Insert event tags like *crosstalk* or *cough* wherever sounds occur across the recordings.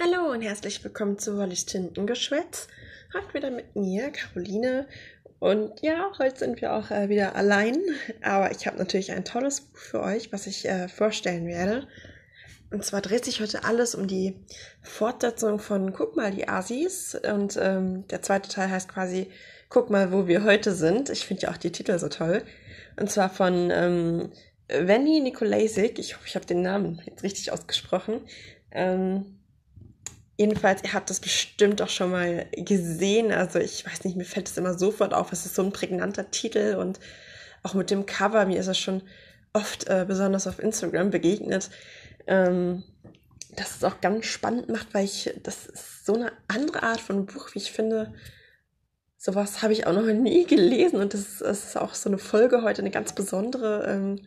Hallo und herzlich willkommen zu Hollis Tintengeschwätz. Heute wieder mit mir, Caroline. Und ja, heute sind wir auch äh, wieder allein. Aber ich habe natürlich ein tolles Buch für euch, was ich äh, vorstellen werde. Und zwar dreht sich heute alles um die Fortsetzung von Guck mal, die Asis. Und ähm, der zweite Teil heißt quasi Guck mal, wo wir heute sind. Ich finde ja auch die Titel so toll. Und zwar von ähm, Venny Nikolajsik. Ich hoffe, ich habe den Namen jetzt richtig ausgesprochen. Ähm, Jedenfalls, ihr habt das bestimmt auch schon mal gesehen. Also ich weiß nicht, mir fällt es immer sofort auf. Es ist so ein prägnanter Titel und auch mit dem Cover, mir ist es schon oft äh, besonders auf Instagram begegnet. Ähm, das ist auch ganz spannend macht, weil ich, das ist so eine andere Art von Buch, wie ich finde. Sowas habe ich auch noch nie *laughs* gelesen und das ist, das ist auch so eine Folge heute, eine ganz besondere. Ähm,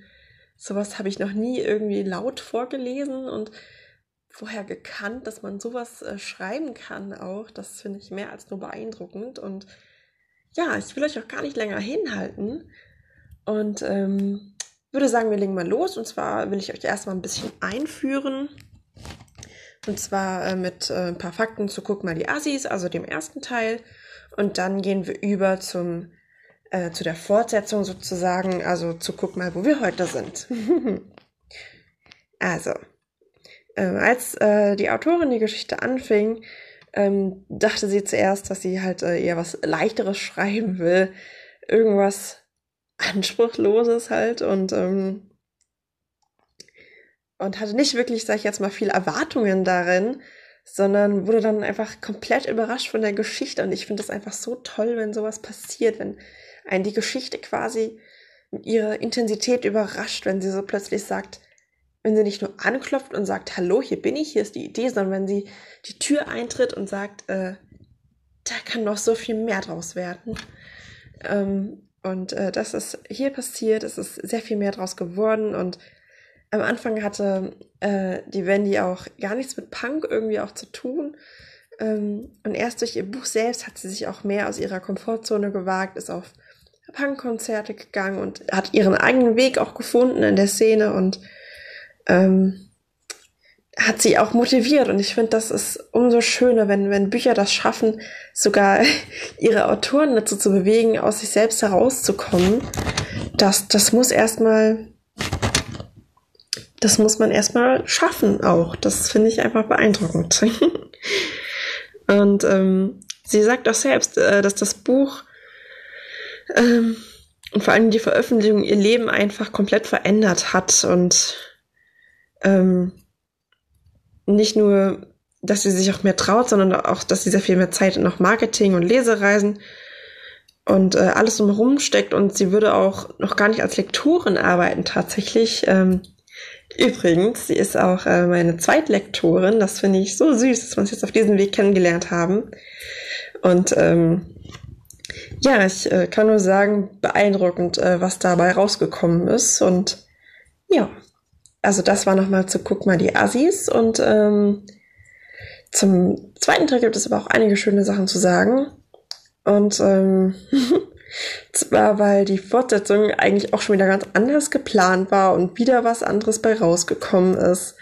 sowas habe ich noch nie irgendwie laut vorgelesen und vorher gekannt, dass man sowas äh, schreiben kann auch. Das finde ich mehr als nur beeindruckend. Und ja, ich will euch auch gar nicht länger hinhalten. Und ähm, würde sagen, wir legen mal los. Und zwar will ich euch erstmal ein bisschen einführen. Und zwar äh, mit äh, ein paar Fakten zu Guck mal die Assis, also dem ersten Teil. Und dann gehen wir über zum, äh, zu der Fortsetzung sozusagen, also zu Guck mal, wo wir heute sind. *laughs* also, ähm, als äh, die Autorin die Geschichte anfing, ähm, dachte sie zuerst, dass sie halt äh, eher was leichteres *laughs* schreiben will, irgendwas anspruchloses halt und ähm, und hatte nicht wirklich, sag ich jetzt mal, viel Erwartungen darin, sondern wurde dann einfach komplett überrascht von der Geschichte. Und ich finde das einfach so toll, wenn sowas passiert, wenn einen die Geschichte quasi mit ihrer Intensität überrascht, wenn sie so plötzlich sagt, wenn sie nicht nur anklopft und sagt, hallo, hier bin ich, hier ist die Idee, sondern wenn sie die Tür eintritt und sagt, äh, da kann noch so viel mehr draus werden. Ähm, und äh, das ist hier passiert, es ist sehr viel mehr draus geworden und am Anfang hatte äh, die Wendy auch gar nichts mit Punk irgendwie auch zu tun. Ähm, und erst durch ihr Buch selbst hat sie sich auch mehr aus ihrer Komfortzone gewagt, ist auf Punkkonzerte gegangen und hat ihren eigenen Weg auch gefunden in der Szene und ähm, hat sie auch motiviert. Und ich finde, das ist umso schöner, wenn, wenn Bücher das schaffen, sogar *laughs* ihre Autoren dazu zu bewegen, aus sich selbst herauszukommen. Das, das muss erstmal, das muss man erstmal schaffen auch. Das finde ich einfach beeindruckend. *laughs* Und ähm, sie sagt auch selbst, äh, dass das Buch ähm, und vor allem die Veröffentlichung ihr Leben einfach komplett verändert hat und ähm, nicht nur, dass sie sich auch mehr traut, sondern auch, dass sie sehr viel mehr Zeit in noch Marketing und Lesereisen und äh, alles drumherum steckt und sie würde auch noch gar nicht als Lektorin arbeiten tatsächlich. Ähm, übrigens, sie ist auch äh, meine Zweitlektorin. Das finde ich so süß, dass wir uns jetzt auf diesem Weg kennengelernt haben. Und ähm, ja, ich äh, kann nur sagen, beeindruckend, äh, was dabei rausgekommen ist. Und ja, also das war nochmal zu Guck mal die Assis und ähm, zum zweiten Teil gibt es aber auch einige schöne Sachen zu sagen. Und ähm, *laughs* zwar, weil die Fortsetzung eigentlich auch schon wieder ganz anders geplant war und wieder was anderes bei rausgekommen ist.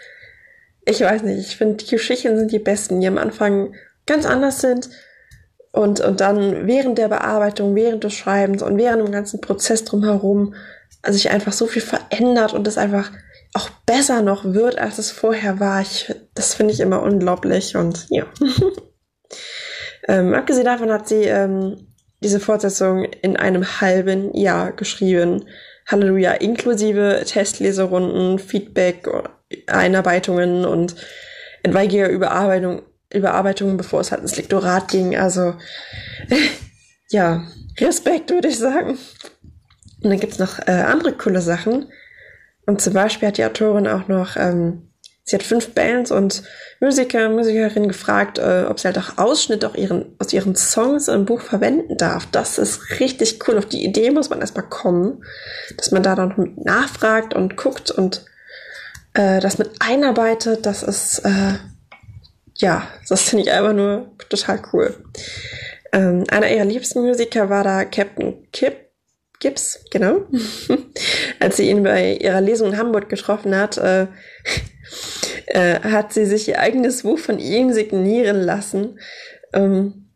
Ich weiß nicht, ich finde, die Geschichten sind die besten, die am Anfang ganz anders sind und, und dann während der Bearbeitung, während des Schreibens und während dem ganzen Prozess drumherum sich einfach so viel verändert und es einfach auch besser noch wird, als es vorher war. Ich, das finde ich immer unglaublich und ja. *laughs* ähm, abgesehen davon hat sie ähm, diese Fortsetzung in einem halben Jahr geschrieben. Halleluja, inklusive Testleserunden, Feedback, Einarbeitungen und etwaiger Überarbeitung, Überarbeitungen, bevor es halt ins Lektorat ging. Also *laughs* ja, Respekt würde ich sagen. Und dann gibt's noch äh, andere coole Sachen. Und zum Beispiel hat die Autorin auch noch, ähm, sie hat fünf Bands und Musiker, Musikerinnen gefragt, äh, ob sie halt auch Ausschnitte auch ihren, aus ihren Songs im Buch verwenden darf. Das ist richtig cool. Auf die Idee muss man erstmal kommen, dass man da dann nachfragt und guckt und äh, das mit einarbeitet. Das ist, äh, ja, das finde ich einfach nur total cool. Ähm, einer ihrer liebsten Musiker war da Captain Kip Gibbs, genau. *laughs* Als sie ihn bei ihrer Lesung in Hamburg getroffen hat, äh, *laughs* äh, hat sie sich ihr eigenes Buch von ihm signieren lassen, ähm,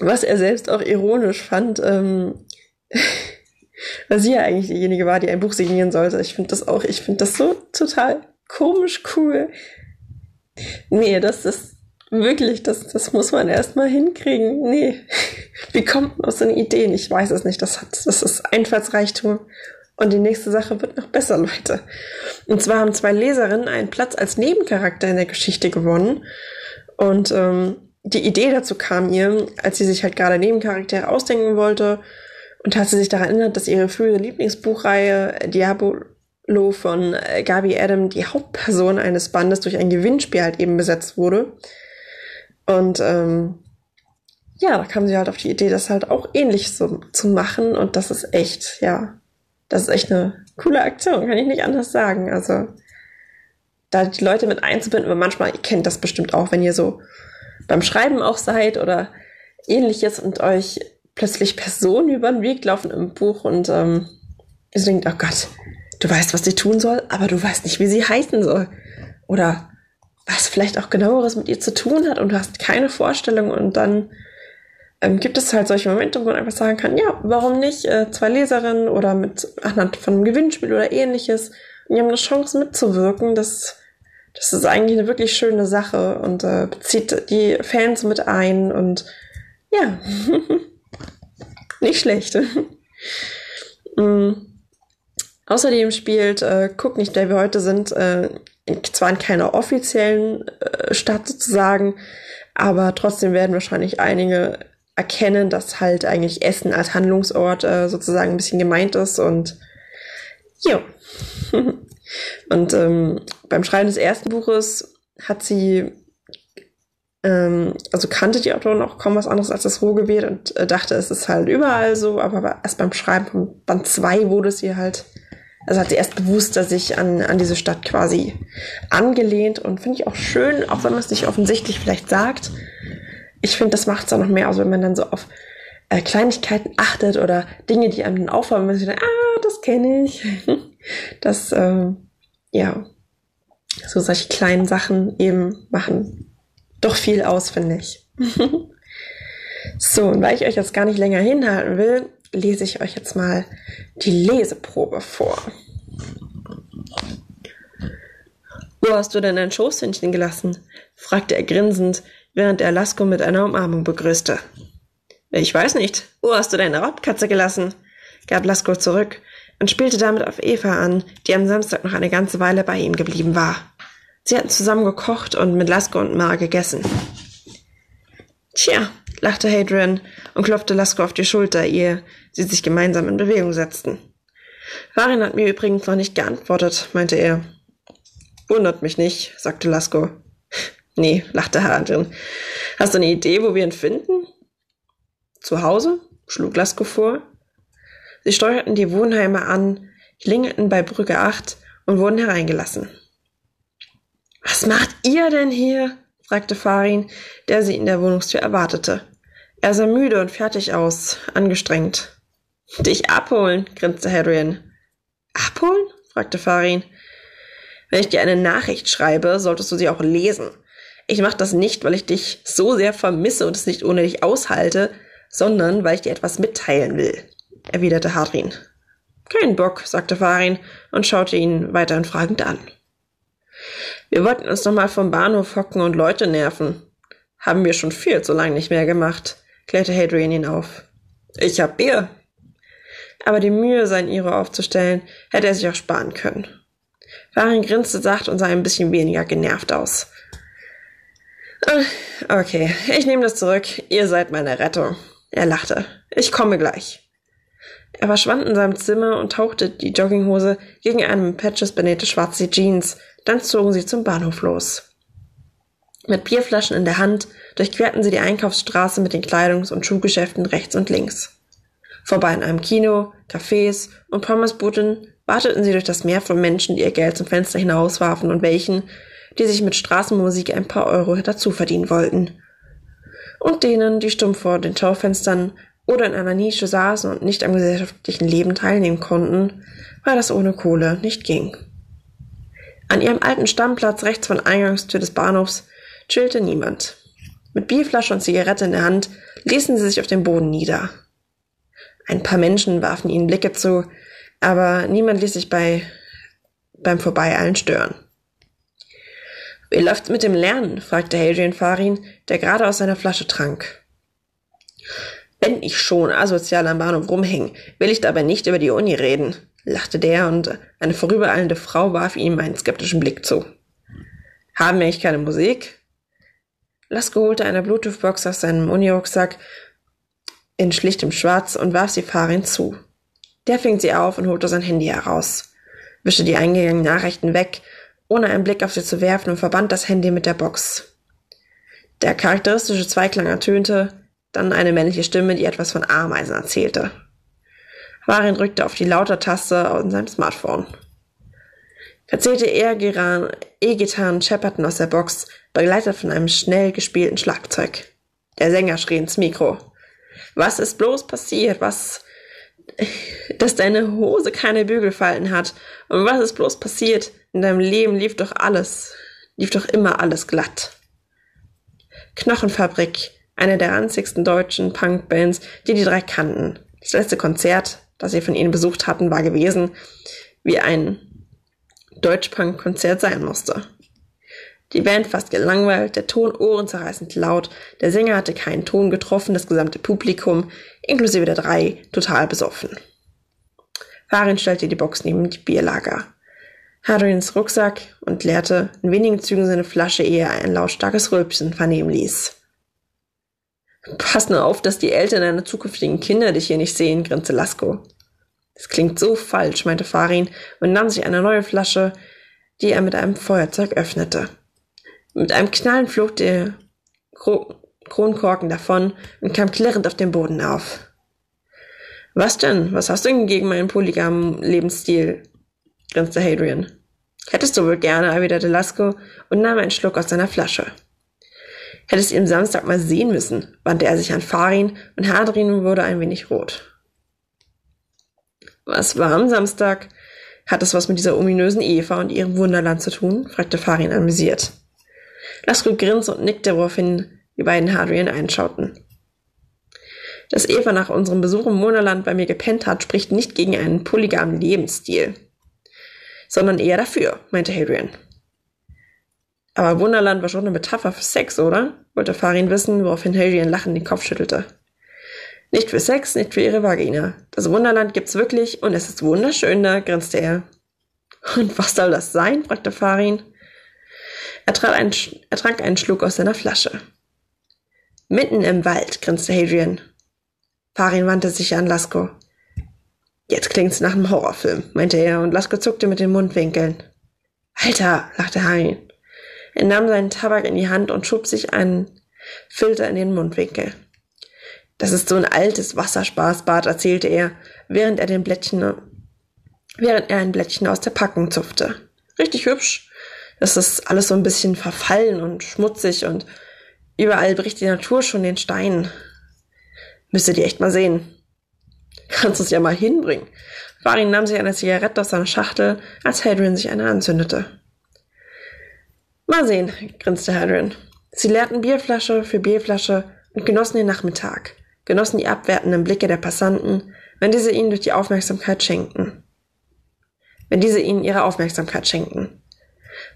was er selbst auch ironisch fand, ähm, *laughs* weil sie ja eigentlich diejenige war, die ein Buch signieren sollte. Ich finde das auch, ich finde das so total komisch cool. Nee, das ist wirklich, das, das muss man erstmal hinkriegen. Nee, *laughs* wie kommt man aus so einer Idee? Ich weiß es nicht. Das hat, das ist Einfallsreichtum. Und die nächste Sache wird noch besser, *laughs* Leute. Und zwar haben zwei Leserinnen einen Platz als Nebencharakter in der Geschichte gewonnen. Und ähm, die Idee dazu kam ihr, als sie sich halt gerade Nebencharaktere ausdenken wollte und hat sie sich daran erinnert, dass ihre frühere Lieblingsbuchreihe Diablo von äh, Gabi Adam, die Hauptperson eines Bandes, durch ein Gewinnspiel halt eben besetzt wurde. Und ähm, ja, da kam sie halt auf die Idee, das halt auch ähnlich so zu machen. Und das ist echt, ja, das ist echt eine coole Aktion, kann ich nicht anders sagen. Also da die Leute mit einzubinden, weil manchmal, ihr kennt das bestimmt auch, wenn ihr so beim Schreiben auch seid oder ähnliches und euch plötzlich Personen über den Weg laufen im Buch und ähm, ihr denkt, oh Gott, du weißt, was sie tun soll, aber du weißt nicht, wie sie heißen soll. Oder was vielleicht auch genaueres mit ihr zu tun hat und du hast keine Vorstellung und dann ähm, gibt es halt solche Momente, wo man einfach sagen kann, ja, warum nicht äh, zwei Leserinnen oder mit anhand von einem Gewinnspiel oder ähnliches. Und die haben eine Chance mitzuwirken. Das, das ist eigentlich eine wirklich schöne Sache und äh, bezieht die Fans mit ein und ja, *laughs* nicht schlecht. *laughs* mm. Außerdem spielt äh, Cook nicht, der wir heute sind, äh, zwar in keiner offiziellen äh, Stadt sozusagen, aber trotzdem werden wahrscheinlich einige erkennen, dass halt eigentlich Essen als Handlungsort äh, sozusagen ein bisschen gemeint ist und ja. *laughs* und ähm, beim Schreiben des ersten Buches hat sie ähm, also kannte die Autorin auch kaum was anderes als das Ruhrgebiet und äh, dachte, es ist halt überall so, aber erst beim Schreiben von Band 2 wurde es ihr halt, also hat sie erst bewusster sich an, an diese Stadt quasi angelehnt und finde ich auch schön, auch wenn man es nicht offensichtlich vielleicht sagt, ich finde, das macht es auch noch mehr aus, wenn man dann so auf äh, Kleinigkeiten achtet oder Dinge, die einem dann auffallen, wenn man sich ah, das kenne ich. *laughs* das, äh, ja, so solche kleinen Sachen eben machen doch viel aus, finde ich. *laughs* so, und weil ich euch jetzt gar nicht länger hinhalten will, lese ich euch jetzt mal die Leseprobe vor. Wo hast du denn dein Schoßhündchen gelassen? fragte er grinsend, während er Lasko mit einer Umarmung begrüßte. Ich weiß nicht. Wo hast du deine Raubkatze gelassen? gab Lasko zurück und spielte damit auf Eva an, die am Samstag noch eine ganze Weile bei ihm geblieben war. Sie hatten zusammen gekocht und mit Lasko und Mar gegessen. Tja, lachte Hadrian und klopfte Lasko auf die Schulter, ehe sie sich gemeinsam in Bewegung setzten. Varin hat mir übrigens noch nicht geantwortet, meinte er. Wundert mich nicht, sagte Lasko. Nee, lachte Hadrian. Hast du eine Idee, wo wir ihn finden? Zu Hause? schlug Lasko vor. Sie steuerten die Wohnheime an, klingelten bei Brücke 8 und wurden hereingelassen. Was macht ihr denn hier? fragte Farin, der sie in der Wohnungstür erwartete. Er sah müde und fertig aus, angestrengt. Dich abholen, grinste Hadrian. Abholen? fragte Farin. Wenn ich dir eine Nachricht schreibe, solltest du sie auch lesen. Ich mache das nicht, weil ich dich so sehr vermisse und es nicht ohne dich aushalte, sondern weil ich dir etwas mitteilen will, erwiderte Hadrin. Kein Bock, sagte Farin und schaute ihn weiterhin fragend an. Wir wollten uns noch mal vom Bahnhof hocken und Leute nerven. Haben wir schon viel zu lange nicht mehr gemacht, klärte Hadrian ihn auf. Ich hab Bier. Aber die Mühe, sein Iro aufzustellen, hätte er sich auch sparen können. Farin grinste sacht und sah ein bisschen weniger genervt aus. Ah, okay, ich nehme das zurück. Ihr seid meine Rettung. Er lachte. Ich komme gleich. Er verschwand in seinem Zimmer und tauchte die Jogginghose gegen eine mit Patches benähte schwarze Jeans, dann zogen sie zum Bahnhof los. Mit Bierflaschen in der Hand durchquerten sie die Einkaufsstraße mit den Kleidungs- und Schuhgeschäften rechts und links. Vorbei an einem Kino, Cafés und Pommesbuden warteten sie durch das Meer von Menschen, die ihr Geld zum Fenster hinauswarfen und welchen, die sich mit Straßenmusik ein paar Euro dazu verdienen wollten. Und denen, die stumm vor den Schaufenstern oder in einer Nische saßen und nicht am gesellschaftlichen Leben teilnehmen konnten, weil das ohne Kohle nicht ging. An ihrem alten Stammplatz rechts von Eingangstür des Bahnhofs chillte niemand. Mit Bierflasche und Zigarette in der Hand ließen sie sich auf dem Boden nieder. Ein paar Menschen warfen ihnen Blicke zu, aber niemand ließ sich bei, beim Vorbeieilen stören. Wie läuft's mit dem Lernen? fragte Hadrian Farin, der gerade aus seiner Flasche trank. Wenn ich schon asozial am Bahnhof rumhing, will ich dabei nicht über die Uni reden, lachte der und eine vorübereilende Frau warf ihm einen skeptischen Blick zu. Haben wir eigentlich keine Musik? Lasko holte eine Bluetooth-Box aus seinem Uni-Rucksack in schlichtem Schwarz und warf sie Farin zu. Der fing sie auf und holte sein Handy heraus, wischte die eingegangenen Nachrichten weg, ohne einen Blick auf sie zu werfen und verband das Handy mit der Box. Der charakteristische Zweiklang ertönte, dann eine männliche Stimme, die etwas von Ameisen erzählte. Farin drückte auf die Lauter-Taste in seinem Smartphone. Verzählte E-Gitarren schepperten aus der Box, begleitet von einem schnell gespielten Schlagzeug. Der Sänger schrie ins Mikro. Was ist bloß passiert? Was, dass deine Hose keine Bügelfalten hat? Und was ist bloß passiert? In deinem Leben lief doch alles, lief doch immer alles glatt. Knochenfabrik, eine der ranzigsten deutschen Punkbands, die die drei kannten. Das letzte Konzert, das sie von ihnen besucht hatten, war gewesen, wie ein Deutschpunk-Konzert sein musste. Die Band fast gelangweilt, der Ton ohrenzerreißend laut, der Sänger hatte keinen Ton getroffen, das gesamte Publikum, inklusive der drei, total besoffen. Farin stellte die Box neben die Bierlager. Hadrians Rucksack und leerte in wenigen Zügen seine Flasche, ehe er ein lautstarkes Rülpsen vernehmen ließ. Pass nur auf, dass die Eltern deiner zukünftigen Kinder dich hier nicht sehen, grinste Lasko. Das klingt so falsch, meinte Farin und nahm sich eine neue Flasche, die er mit einem Feuerzeug öffnete. Mit einem Knallen flog der Kro Kronkorken davon und kam klirrend auf den Boden auf. Was denn? Was hast du denn gegen meinen polygamen Lebensstil? grinste Hadrian. Hättest du wohl gerne, erwiderte Lasko und nahm einen Schluck aus seiner Flasche. Hättest ihn am Samstag mal sehen müssen, wandte er sich an Farin und Hadrian wurde ein wenig rot. Was war am Samstag? Hat das was mit dieser ominösen Eva und ihrem Wunderland zu tun? fragte Farin amüsiert. Lasko grinste und nickte, woraufhin die beiden Hadrian einschauten. Dass Eva nach unserem Besuch im Wunderland bei mir gepennt hat, spricht nicht gegen einen polygamen Lebensstil, sondern eher dafür, meinte Hadrian. Aber Wunderland war schon eine Metapher für Sex, oder? wollte Farin wissen, woraufhin Hadrian lachend den Kopf schüttelte. Nicht für Sex, nicht für ihre Vagina. Das Wunderland gibt's wirklich und es ist wunderschön da, grinste er. Und was soll das sein? fragte Farin. Er, einen, er trank einen Schluck aus seiner Flasche. Mitten im Wald, grinste Hadrian. Farin wandte sich an Lasko. Jetzt klingt's nach einem Horrorfilm, meinte er, und Lasko zuckte mit den Mundwinkeln. Alter, lachte Harin. Er nahm seinen Tabak in die Hand und schob sich einen Filter in den Mundwinkel. Das ist so ein altes Wasserspaßbad, erzählte er, während er den Blättchen, während er ein Blättchen aus der Packung zupfte. Richtig hübsch, das ist alles so ein bisschen verfallen und schmutzig und überall bricht die Natur schon den Stein. Müsstet ihr echt mal sehen. Kannst es ja mal hinbringen. Farin nahm sich eine Zigarette aus seiner Schachtel, als Hadrian sich eine anzündete. Mal sehen, grinste Hadrian. Sie leerten Bierflasche für Bierflasche und genossen den Nachmittag, genossen die abwertenden Blicke der Passanten, wenn diese ihnen durch die Aufmerksamkeit schenkten. Wenn diese ihnen ihre Aufmerksamkeit schenkten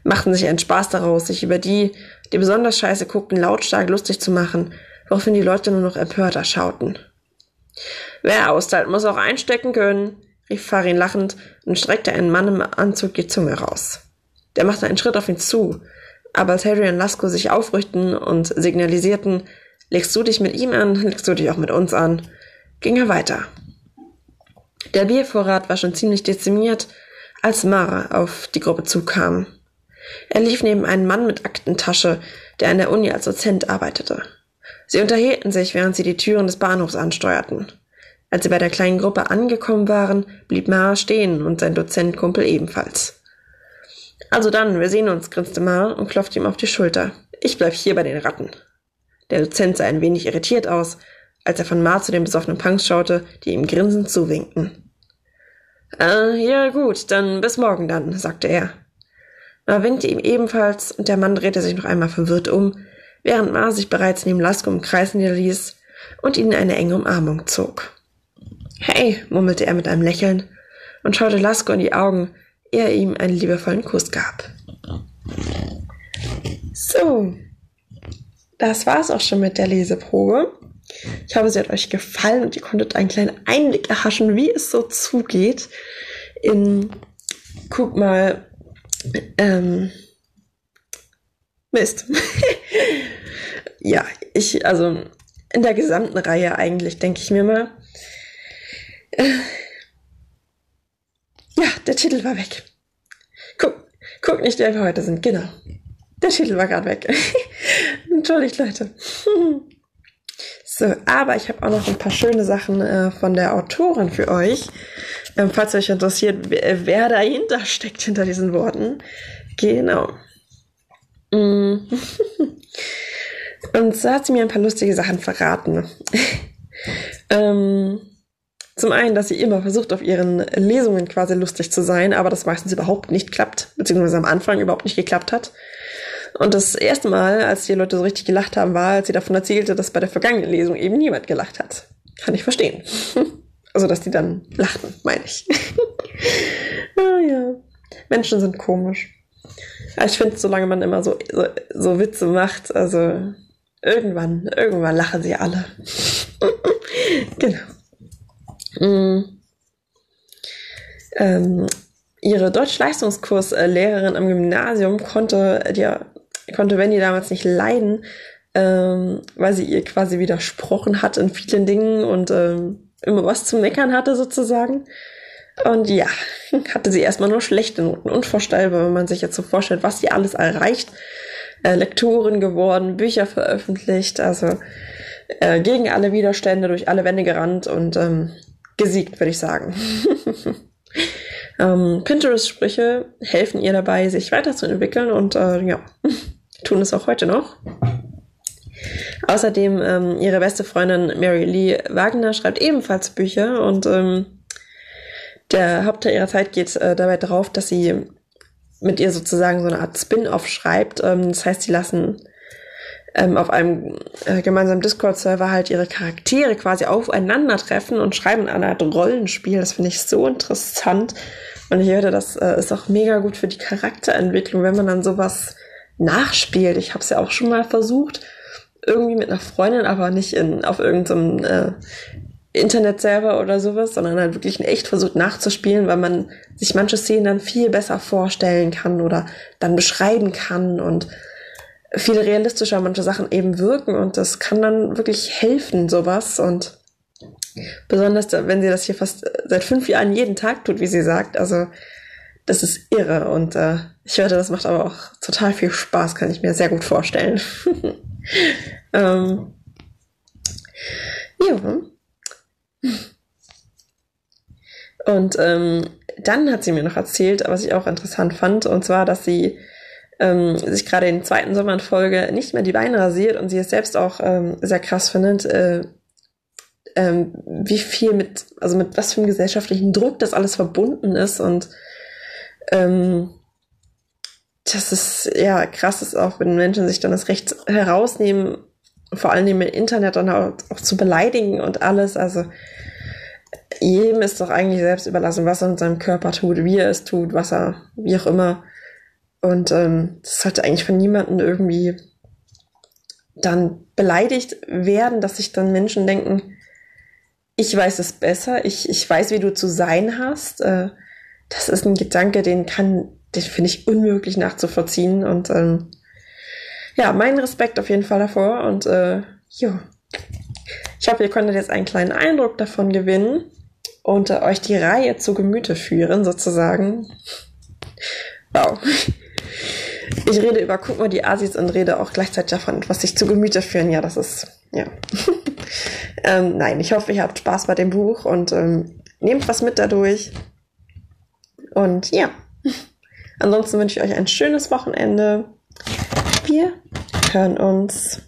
machten sich einen Spaß daraus, sich über die, die besonders scheiße guckten, lautstark lustig zu machen, woraufhin die Leute nur noch empörter schauten. Wer austeilt, muss auch einstecken können, rief Farin lachend und streckte einen Mann im Anzug die Zunge raus. Der machte einen Schritt auf ihn zu, aber als Harry und Lasko sich aufrichten und signalisierten, legst du dich mit ihm an, legst du dich auch mit uns an, ging er weiter. Der Biervorrat war schon ziemlich dezimiert, als Mara auf die Gruppe zukam. Er lief neben einem Mann mit Aktentasche, der an der Uni als Dozent arbeitete. Sie unterhielten sich, während sie die Türen des Bahnhofs ansteuerten. Als sie bei der kleinen Gruppe angekommen waren, blieb Mar stehen und sein Dozentkumpel ebenfalls. Also dann, wir sehen uns, grinste Mar und klopfte ihm auf die Schulter. Ich bleib hier bei den Ratten. Der Dozent sah ein wenig irritiert aus, als er von Mar zu den besoffenen Punks schaute, die ihm grinsend zuwinkten. Äh, ja gut, dann bis morgen dann, sagte er. Er winkte ihm ebenfalls und der Mann drehte sich noch einmal verwirrt um, während Ma sich bereits neben Lasko im Kreis niederließ und ihn in eine enge Umarmung zog. Hey, murmelte er mit einem Lächeln und schaute Lasko in die Augen, ehe er ihm einen liebevollen Kuss gab. So, das war's auch schon mit der Leseprobe. Ich hoffe, sie hat euch gefallen und ihr konntet einen kleinen Einblick erhaschen, wie es so zugeht in, guck mal, ähm, Mist. *laughs* ja, ich, also in der gesamten Reihe eigentlich, denke ich mir mal. Äh, ja, der Titel war weg. Guck, guck nicht, wer wir heute sind, genau. Der Titel war gerade weg. *laughs* Entschuldigt, Leute. *laughs* so, aber ich habe auch noch ein paar schöne Sachen äh, von der Autorin für euch. Ähm, falls euch interessiert, wer, wer dahinter steckt hinter diesen Worten. Genau. Mm. *laughs* Und so hat sie mir ein paar lustige Sachen verraten. *laughs* ähm, zum einen, dass sie immer versucht, auf ihren Lesungen quasi lustig zu sein, aber das meistens überhaupt nicht klappt, beziehungsweise am Anfang überhaupt nicht geklappt hat. Und das erste Mal, als die Leute so richtig gelacht haben, war, als sie davon erzählte, dass bei der vergangenen Lesung eben niemand gelacht hat. Kann ich verstehen. *laughs* Also, dass die dann lachten, meine ich. *laughs* ah, ja. Menschen sind komisch. Aber ich finde, solange man immer so, so, so Witze macht, also irgendwann, irgendwann lachen sie alle. *laughs* genau. Mm. Ähm, ihre Deutsch-Leistungskurslehrerin am Gymnasium konnte, die, konnte Wendy damals nicht leiden, ähm, weil sie ihr quasi widersprochen hat in vielen Dingen und ähm, immer was zu meckern hatte sozusagen. Und ja, *laughs* hatte sie erstmal nur schlechte Noten. Unvorstellbar, wenn man sich jetzt so vorstellt, was sie alles erreicht. Äh, Lektorin geworden, Bücher veröffentlicht, also äh, gegen alle Widerstände, durch alle Wände gerannt und ähm, gesiegt, würde ich sagen. *laughs* ähm, Pinterest-Sprüche helfen ihr dabei, sich weiterzuentwickeln und äh, ja, *laughs* tun es auch heute noch. Außerdem ähm, ihre beste Freundin Mary Lee Wagner schreibt ebenfalls Bücher und ähm, der Hauptteil ihrer Zeit geht äh, dabei darauf, dass sie mit ihr sozusagen so eine Art Spin-off schreibt. Ähm, das heißt, sie lassen ähm, auf einem äh, gemeinsamen Discord-Server halt ihre Charaktere quasi aufeinandertreffen und schreiben eine Art Rollenspiel. Das finde ich so interessant. Und ich höre, das äh, ist auch mega gut für die Charakterentwicklung, wenn man dann sowas nachspielt. Ich habe es ja auch schon mal versucht irgendwie mit einer Freundin, aber nicht in, auf irgendeinem äh, Internetserver oder sowas, sondern halt wirklich in echt versucht nachzuspielen, weil man sich manche Szenen dann viel besser vorstellen kann oder dann beschreiben kann und viel realistischer manche Sachen eben wirken und das kann dann wirklich helfen, sowas. Und besonders wenn sie das hier fast seit fünf Jahren jeden Tag tut, wie sie sagt, also das ist irre und äh, ich hörte, das macht aber auch total viel Spaß, kann ich mir sehr gut vorstellen. *laughs* ähm, ja. Und ähm, dann hat sie mir noch erzählt, was ich auch interessant fand, und zwar, dass sie ähm, sich gerade in zweiten Sommerfolge nicht mehr die Beine rasiert und sie es selbst auch ähm, sehr krass findet, äh, ähm, wie viel mit, also mit was für einem gesellschaftlichen Druck das alles verbunden ist und ähm, das ist ja krass ist auch, wenn Menschen sich dann das Recht herausnehmen, vor allem im Internet dann auch, auch, zu beleidigen und alles. Also jedem ist doch eigentlich selbst überlassen, was er mit seinem Körper tut, wie er es tut, was er, wie auch immer. Und ähm, das sollte eigentlich von niemandem irgendwie dann beleidigt werden, dass sich dann Menschen denken, ich weiß es besser, ich, ich weiß, wie du zu sein hast. Äh, das ist ein Gedanke, den kann den finde ich unmöglich nachzuvollziehen. Und ähm, ja, mein Respekt auf jeden Fall davor. Und äh, ja, ich hoffe, ihr konntet jetzt einen kleinen Eindruck davon gewinnen und äh, euch die Reihe zu Gemüte führen, sozusagen. Wow. Ich rede über, guck mal, die Asis und rede auch gleichzeitig davon, was sich zu Gemüte führen. Ja, das ist, ja. *laughs* ähm, nein, ich hoffe, ihr habt Spaß bei dem Buch und ähm, nehmt was mit dadurch. Und ja. Ansonsten wünsche ich euch ein schönes Wochenende. Wir hören uns